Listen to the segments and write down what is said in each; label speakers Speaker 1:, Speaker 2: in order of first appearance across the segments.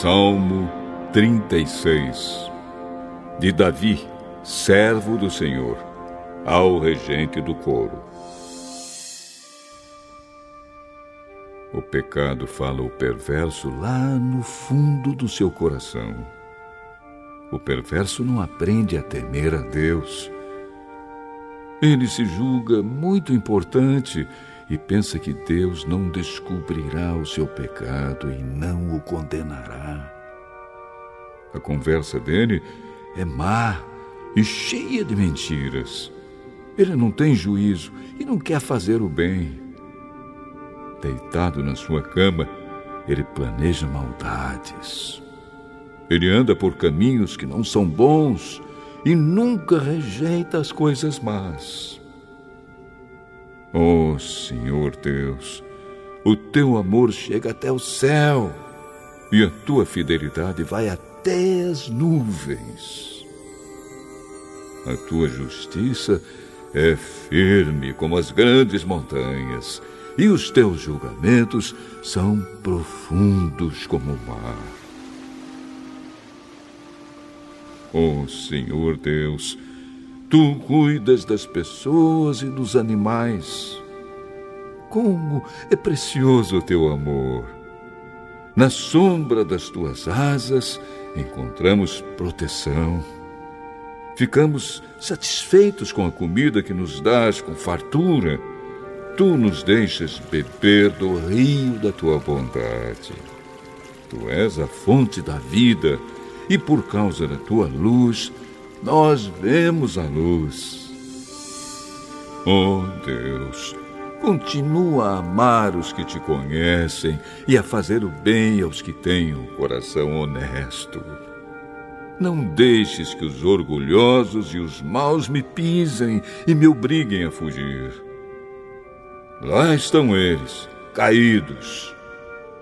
Speaker 1: Salmo 36 De Davi, servo do Senhor, ao regente do coro. O pecado fala o perverso lá no fundo do seu coração. O perverso não aprende a temer a Deus. Ele se julga muito importante e pensa que Deus não descobrirá o seu pecado e não o condenará. A conversa dele é má e cheia de mentiras. Ele não tem juízo e não quer fazer o bem. Deitado na sua cama, ele planeja maldades. Ele anda por caminhos que não são bons e nunca rejeita as coisas más. Oh, Senhor Deus, o teu amor chega até o céu e a tua fidelidade vai até as nuvens. A tua justiça é firme como as grandes montanhas e os teus julgamentos são profundos como o mar. Oh, Senhor Deus, Tu cuidas das pessoas e dos animais. Como é precioso o teu amor! Na sombra das tuas asas encontramos proteção. Ficamos satisfeitos com a comida que nos dás com fartura. Tu nos deixas beber do rio da tua bondade. Tu és a fonte da vida e por causa da tua luz nós vemos a luz. Oh Deus, continua a amar os que te conhecem e a fazer o bem aos que têm um coração honesto. Não deixes que os orgulhosos e os maus me pisem e me obriguem a fugir. Lá estão eles, caídos.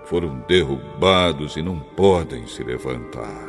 Speaker 1: Foram derrubados e não podem se levantar.